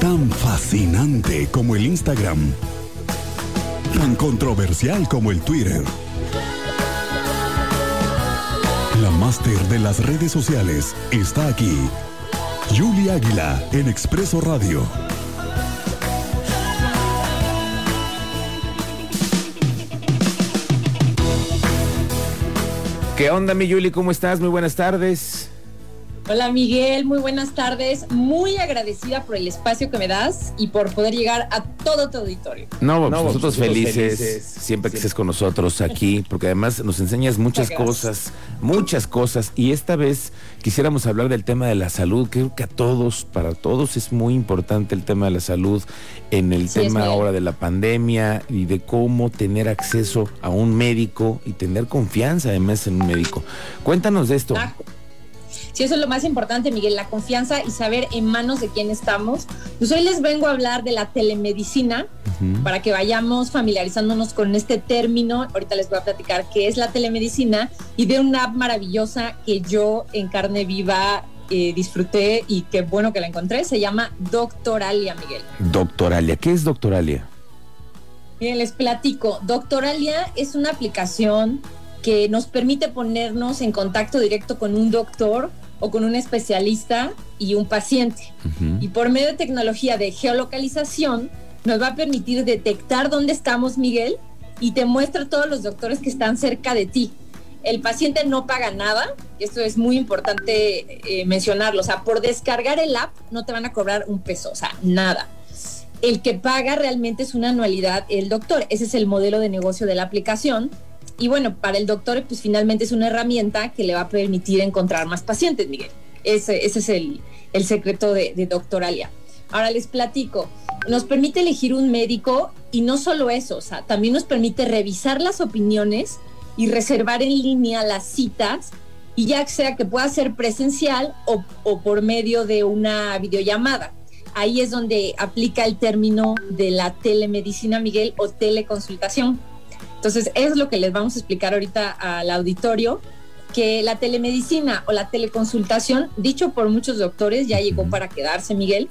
Tan fascinante como el Instagram. Tan controversial como el Twitter. La máster de las redes sociales está aquí. Julia Águila en Expreso Radio. ¿Qué onda, mi Yuli? ¿Cómo estás? Muy buenas tardes. Hola Miguel, muy buenas tardes. Muy agradecida por el espacio que me das y por poder llegar a todo tu auditorio. No, pues nosotros, felices, siempre que estés con nosotros aquí, porque además nos enseñas muchas cosas, muchas cosas. Y esta vez quisiéramos hablar del tema de la salud. Creo que a todos, para todos es muy importante el tema de la salud en el tema ahora de la pandemia y de cómo tener acceso a un médico y tener confianza además en un médico. Cuéntanos de esto. Ah, si eso es lo más importante, Miguel, la confianza y saber en manos de quién estamos. Pues hoy les vengo a hablar de la telemedicina para que vayamos familiarizándonos con este término. Ahorita les voy a platicar qué es la telemedicina y de una app maravillosa que yo en carne viva eh, disfruté y qué bueno que la encontré. Se llama Doctoralia, Miguel. Doctoralia, ¿qué es Doctoralia? Bien, les platico. Doctoralia es una aplicación que nos permite ponernos en contacto directo con un doctor o con un especialista y un paciente. Y por medio de tecnología de geolocalización, nos va a permitir detectar dónde estamos, Miguel, y te muestra todos los doctores que están cerca de ti. El paciente no paga nada, esto es muy importante eh, mencionarlo, o sea, por descargar el app no te van a cobrar un peso, o sea, nada. El que paga realmente es una anualidad el doctor, ese es el modelo de negocio de la aplicación y bueno, para el doctor, pues finalmente es una herramienta que le va a permitir encontrar más pacientes, Miguel. Ese, ese es el, el secreto de, de Doctoralia. Ahora les platico, nos permite elegir un médico y no solo eso, o sea, también nos permite revisar las opiniones y reservar en línea las citas y ya sea que pueda ser presencial o, o, por medio de una videollamada. Ahí es donde aplica el término de la telemedicina, Miguel, o teleconsultación. Entonces, es lo que les vamos a explicar ahorita al auditorio, que la telemedicina o la teleconsultación, dicho por muchos doctores, ya llegó para quedarse, Miguel,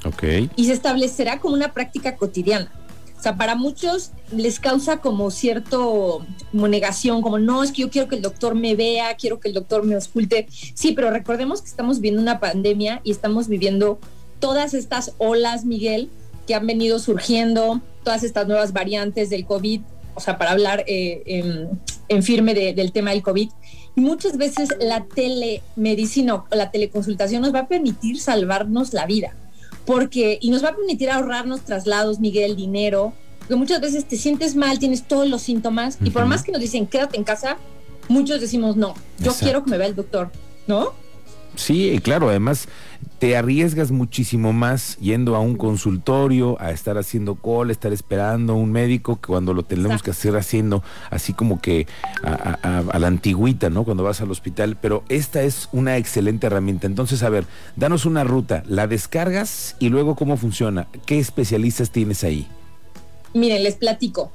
y se establecerá como una práctica cotidiana. O sea, para muchos les causa como cierto como negación, como no, es que yo quiero que el doctor me vea, quiero que el doctor me ausculte. Sí, pero recordemos que estamos viviendo una pandemia y estamos viviendo todas estas olas, Miguel, que han venido surgiendo, todas estas nuevas variantes del COVID o sea, para hablar eh, en, firme del tema del COVID. Y muchas veces la telemedicina o la teleconsultación nos va a permitir salvarnos la vida, porque y nos va a permitir ahorrarnos traslados, Miguel, dinero, porque muchas veces te sientes mal, tienes todos los síntomas y por más que nos dicen quédate en casa, muchos decimos no, yo quiero que me vea el doctor, ¿no? Sí, claro, además te arriesgas muchísimo más yendo a un consultorio, a estar haciendo call, estar esperando a un médico que cuando lo tenemos que hacer haciendo así como que a, la antigüita, ¿no? Cuando vas al hospital, pero esta es una excelente herramienta. Entonces, a ver, danos una ruta, la descargas y luego cómo funciona, qué especialistas tienes ahí. Miren, les platico.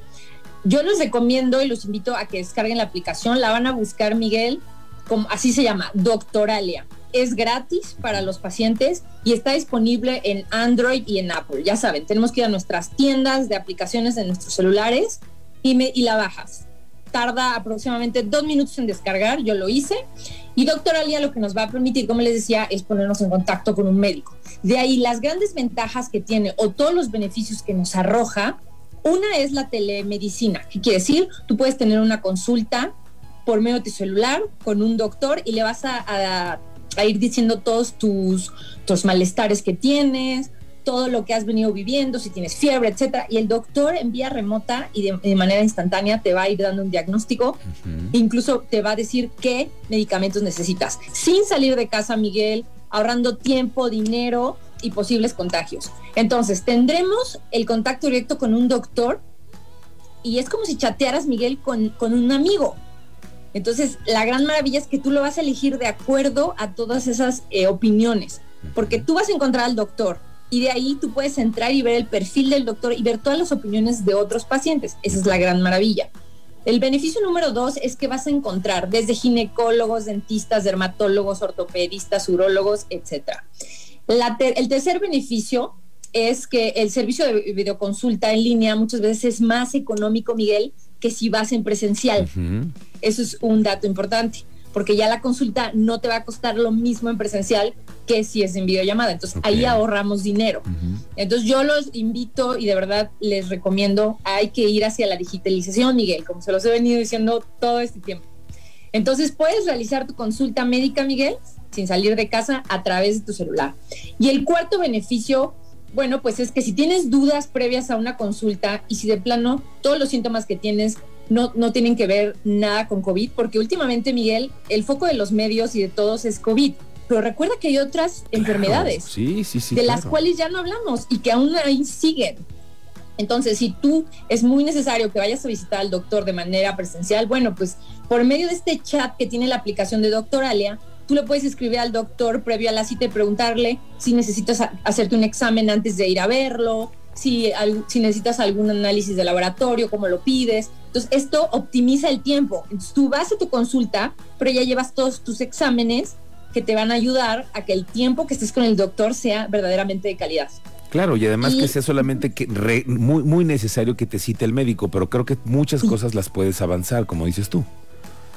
Yo les recomiendo y los invito a que descarguen la aplicación, la van a buscar Miguel, como así se llama, Doctoralia es gratis para los pacientes y está disponible en Android y en Apple. Ya saben, tenemos que ir a nuestras tiendas de aplicaciones en nuestros celulares y, y la bajas. Tarda aproximadamente dos minutos en descargar, yo lo hice. Y Doctor Alia lo que nos va a permitir, como les decía, es ponernos en contacto con un médico. De ahí las grandes ventajas que tiene o todos los beneficios que nos arroja. Una es la telemedicina. ¿Qué quiere decir? Tú puedes tener una consulta por medio de tu celular con un doctor y le vas a a ir diciendo todos tus, tus malestares que tienes, todo lo que has venido viviendo, si tienes fiebre, etcétera. Y el doctor en vía remota y de, manera instantánea te va a ir dando un diagnóstico, incluso te va a decir qué medicamentos necesitas, sin salir de casa, Miguel, ahorrando tiempo, dinero y posibles contagios. Entonces, tendremos el contacto directo con un doctor y es como si chatearas, Miguel, con, con un amigo. Entonces, la gran maravilla es que tú lo vas a elegir de acuerdo a todas esas eh, opiniones, porque tú vas a encontrar al doctor y de ahí tú puedes entrar y ver el perfil del doctor y ver todas las opiniones de otros pacientes. Esa es la gran maravilla. El beneficio número dos es que vas a encontrar desde ginecólogos, dentistas, dermatólogos, ortopedistas, urólogos, etc. el tercer beneficio es que el servicio de videoconsulta en línea muchas veces es más económico, Miguel, que si vas en presencial. Eso es un dato importante, porque ya la consulta no te va a costar lo mismo en presencial que si es en videollamada. Entonces ahí ahorramos dinero. Entonces yo los invito y de verdad les recomiendo, hay que ir hacia la digitalización, Miguel, como se los he venido diciendo todo este tiempo. Entonces puedes realizar tu consulta médica, Miguel, sin salir de casa a través de tu celular. Y el cuarto beneficio, bueno, pues es que si tienes dudas previas a una consulta y si de plano todos los síntomas que tienes no, no tienen que ver nada con COVID, porque últimamente, Miguel, el foco de los medios y de todos es COVID. Pero recuerda que hay otras enfermedades sí, sí, sí, de las cuales ya no hablamos y que aún ahí siguen. Entonces, si tú es muy necesario que vayas a visitar al doctor de manera presencial, bueno, pues por medio de este chat que tiene la aplicación de Doctoralia, tú le puedes escribir al doctor previo a la cita y preguntarle si necesitas hacerte un examen antes de ir a verlo, si, si necesitas algún análisis de laboratorio, cómo lo pides. Entonces, esto optimiza el tiempo. Entonces, tú vas a tu consulta, pero ya llevas todos tus exámenes que te van a ayudar a que el tiempo que estés con el doctor sea verdaderamente de calidad. Claro, y además que sea solamente que muy, muy necesario que te cite el médico, pero creo que muchas cosas las puedes avanzar, como dices tú.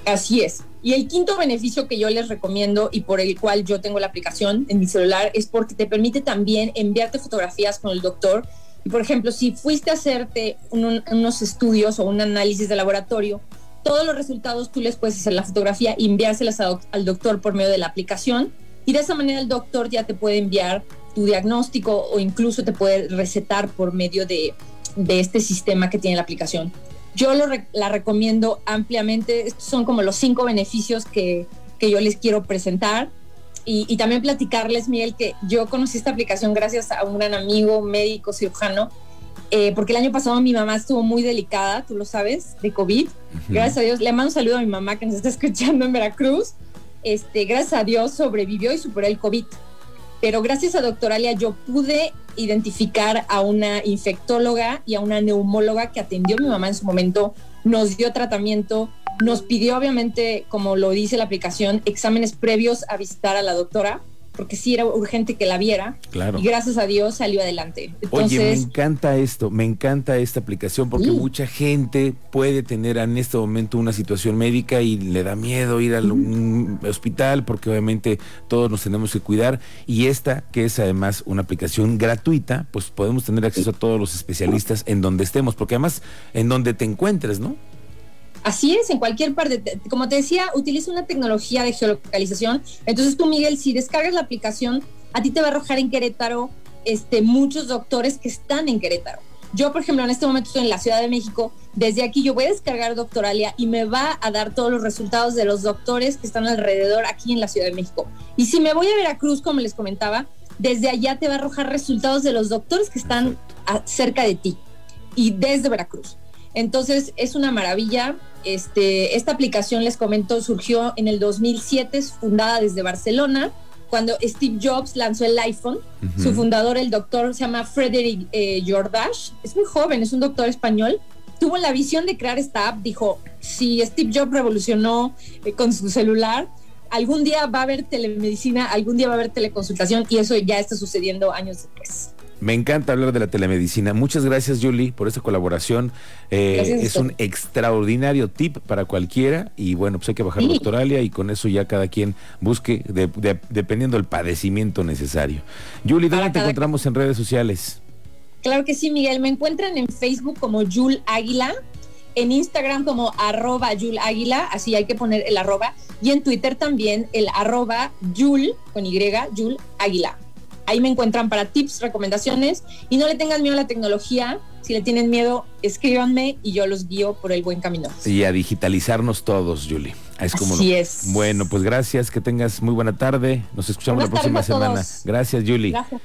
Así es. Y el quinto beneficio que yo les recomiendo y por el cual yo tengo la aplicación en mi celular es porque te permite también enviarte fotografías con el doctor. Por ejemplo, si fuiste a hacerte unos estudios o un análisis de laboratorio, todos los resultados tú les puedes hacer la fotografía y enviárselas al doctor por medio de la aplicación. Y de esa manera el doctor ya te puede enviar tu diagnóstico o incluso te puede recetar por medio de, este sistema que tiene la aplicación. Yo lo, la recomiendo ampliamente. Estos son como los cinco beneficios que, yo les quiero presentar. Y, también platicarles, Miguel, que yo conocí esta aplicación gracias a un gran amigo médico cirujano, eh, porque el año pasado mi mamá estuvo muy delicada, tú lo sabes, de COVID. Gracias a Dios, le mando un saludo a mi mamá que nos está escuchando en Veracruz. Este, gracias a Dios sobrevivió y superó el COVID pero gracias a Doctoralia yo pude identificar a una infectóloga y a una neumóloga que atendió a mi mamá en su momento, nos dio tratamiento, nos pidió obviamente, como lo dice la aplicación, exámenes previos a visitar a la doctora porque sí era urgente que la viera. Claro. Y gracias a Dios salió adelante. Oye, me encanta esto, me encanta esta aplicación porque mucha gente puede tener en este momento una situación médica y le da miedo ir al hospital porque obviamente todos nos tenemos que cuidar. Y esta, que es además una aplicación gratuita, pues podemos tener acceso a todos los especialistas en donde estemos, porque además en donde te encuentres, ¿no? Así es, en cualquier parte. Como te decía, utiliza una tecnología de geolocalización. Entonces tú, Miguel, si descargas la aplicación, a ti te va a arrojar en Querétaro este, muchos doctores que están en Querétaro. Yo, por ejemplo, en este momento estoy en la Ciudad de México. Desde aquí yo voy a descargar Doctoralia y me va a dar todos los resultados de los doctores que están alrededor aquí en la Ciudad de México. Y si me voy a Veracruz, como les comentaba, desde allá te va a arrojar resultados de los doctores que están cerca de ti y desde Veracruz. Entonces es una maravilla. Este, esta aplicación, les comento, surgió en el 2007, es fundada desde Barcelona, cuando Steve Jobs lanzó el iPhone. Su fundador, el doctor, se llama Frederick eh, es muy joven, es un doctor español. Tuvo la visión de crear esta app, dijo, si Steve Jobs revolucionó eh, con su celular, algún día va a haber telemedicina, algún día va a haber teleconsultación y eso ya está sucediendo años después. Me encanta hablar de la telemedicina. Muchas gracias, Julie, por esta colaboración. Eh, es un extraordinario tip para cualquiera. Y bueno, pues hay que bajar la doctoralia y con eso ya cada quien busque, dependiendo del padecimiento necesario. Julie, ¿dónde te encontramos en redes sociales? Claro que sí, Miguel. Me encuentran en Facebook como Jul Águila, en Instagram como arroba Jul Águila, así hay que poner el arroba, y en Twitter también el arroba Jul, con Y, Jul Águila. Ahí me encuentran para tips, recomendaciones y no le tengan miedo a la tecnología. Si le tienen miedo, escríbanme y yo los guío por el buen camino. Y a digitalizarnos todos, Julie. Es como Así es. Bueno, pues gracias, que tengas muy buena tarde. Nos escuchamos la próxima semana. Gracias, Julie. Gracias.